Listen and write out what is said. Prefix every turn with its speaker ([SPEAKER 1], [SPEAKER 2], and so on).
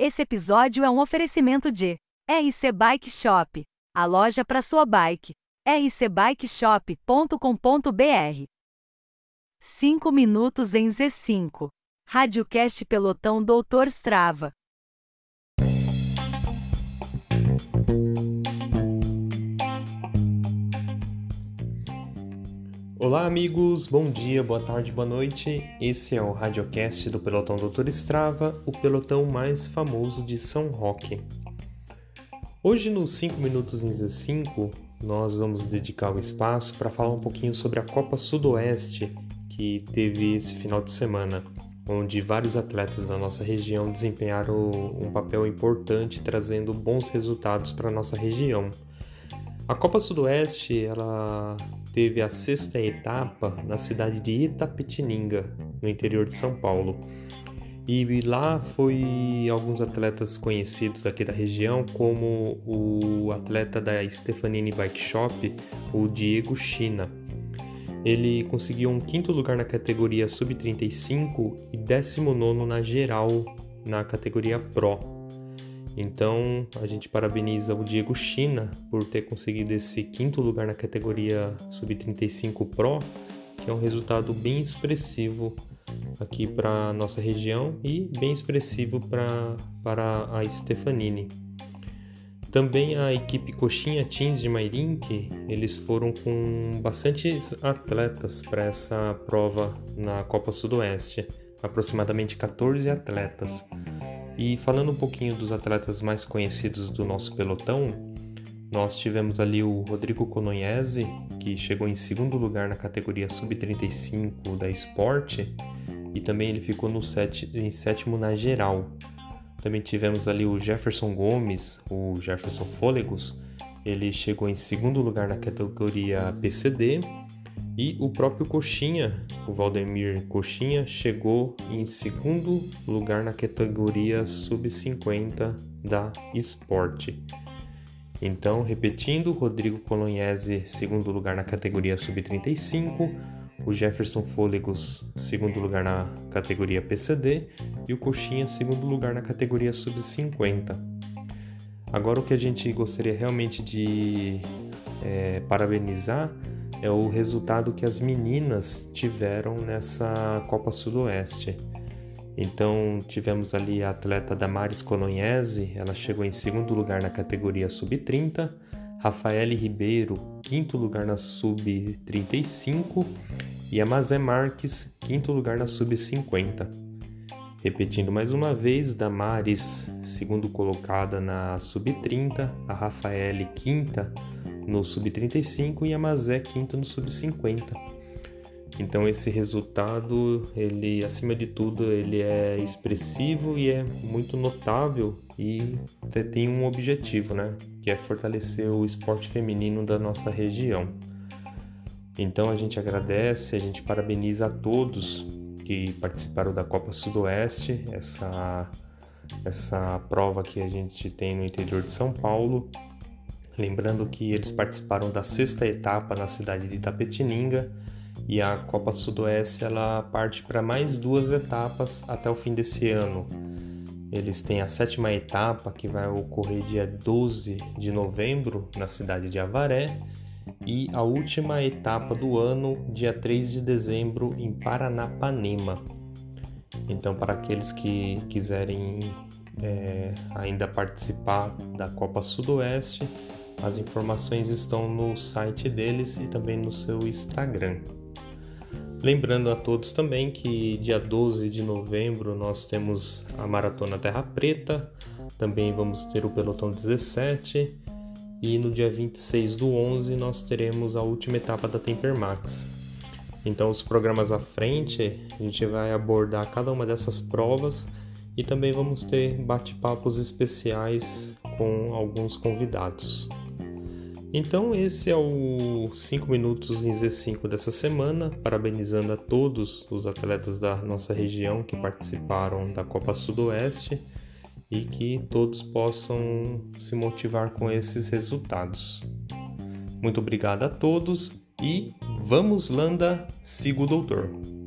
[SPEAKER 1] Esse episódio é um oferecimento de RC Bike Shop, a loja para sua bike. rcbikeshop.com.br 5 minutos em Z5. Radiocast Pelotão Doutor Strava.
[SPEAKER 2] Olá, amigos, bom dia, boa tarde, boa noite. Esse é o radiocast do Pelotão Doutor Strava, o pelotão mais famoso de São Roque. Hoje, nos 5 minutos em Z5, nós vamos dedicar o espaço para falar um pouquinho sobre a Copa Sudoeste que teve esse final de semana, onde vários atletas da nossa região desempenharam um papel importante, trazendo bons resultados para a nossa região. A Copa Sudoeste ela teve a sexta etapa na cidade de Itapetininga, no interior de São Paulo. E lá foi alguns atletas conhecidos aqui da região, como o atleta da Stefanini Bike Shop, o Diego China. Ele conseguiu um quinto lugar na categoria sub-35 e 19 na geral na categoria Pro. Então a gente parabeniza o Diego China por ter conseguido esse quinto lugar na categoria Sub-35 Pro, que é um resultado bem expressivo aqui para nossa região e bem expressivo pra, para a Stefanini. Também a equipe Coxinha Teams de Mairink, eles foram com bastante atletas para essa prova na Copa Sudoeste, aproximadamente 14 atletas. E falando um pouquinho dos atletas mais conhecidos do nosso pelotão, nós tivemos ali o Rodrigo Colognese, que chegou em segundo lugar na categoria sub-35 da esporte, e também ele ficou no set, em sétimo na geral. Também tivemos ali o Jefferson Gomes, o Jefferson Fôlegos, ele chegou em segundo lugar na categoria PCD e o próprio Coxinha, o Valdemir Coxinha, chegou em segundo lugar na categoria sub-50 da Esporte. Então, repetindo, Rodrigo Colognese, segundo lugar na categoria sub-35, o Jefferson Fôlegos, segundo lugar na categoria PCD e o Coxinha, segundo lugar na categoria sub-50. Agora, o que a gente gostaria realmente de é, parabenizar é o resultado que as meninas tiveram nessa Copa Sudoeste. Então tivemos ali a atleta Damares Colognese, ela chegou em segundo lugar na categoria sub-30, Rafaele Ribeiro, quinto lugar na sub-35 e a Mazé Marques, quinto lugar na sub-50. Repetindo mais uma vez, Damares, segundo colocada na sub-30, a Rafaele, quinta no sub-35 e a Mazé quinta no sub-50. Então esse resultado, ele acima de tudo, ele é expressivo e é muito notável e tem um objetivo, né, que é fortalecer o esporte feminino da nossa região. Então a gente agradece, a gente parabeniza a todos que participaram da Copa Sudoeste, essa essa prova que a gente tem no interior de São Paulo Lembrando que eles participaram da sexta etapa na cidade de Itapetininga e a Copa Sudoeste ela parte para mais duas etapas até o fim desse ano. Eles têm a sétima etapa que vai ocorrer dia 12 de novembro na cidade de Avaré e a última etapa do ano, dia 3 de dezembro, em Paranapanema. Então, para aqueles que quiserem é, ainda participar da Copa Sudoeste, as informações estão no site deles e também no seu Instagram. Lembrando a todos também que dia 12 de novembro nós temos a Maratona Terra Preta, também vamos ter o Pelotão 17 e no dia 26 do 11 nós teremos a última etapa da Temper Max. Então os programas à frente a gente vai abordar cada uma dessas provas e também vamos ter bate-papos especiais com alguns convidados. Então esse é o 5 minutos em Z5 dessa semana, parabenizando a todos os atletas da nossa região que participaram da Copa Sudoeste e que todos possam se motivar com esses resultados. Muito obrigado a todos e vamos Landa, siga o doutor.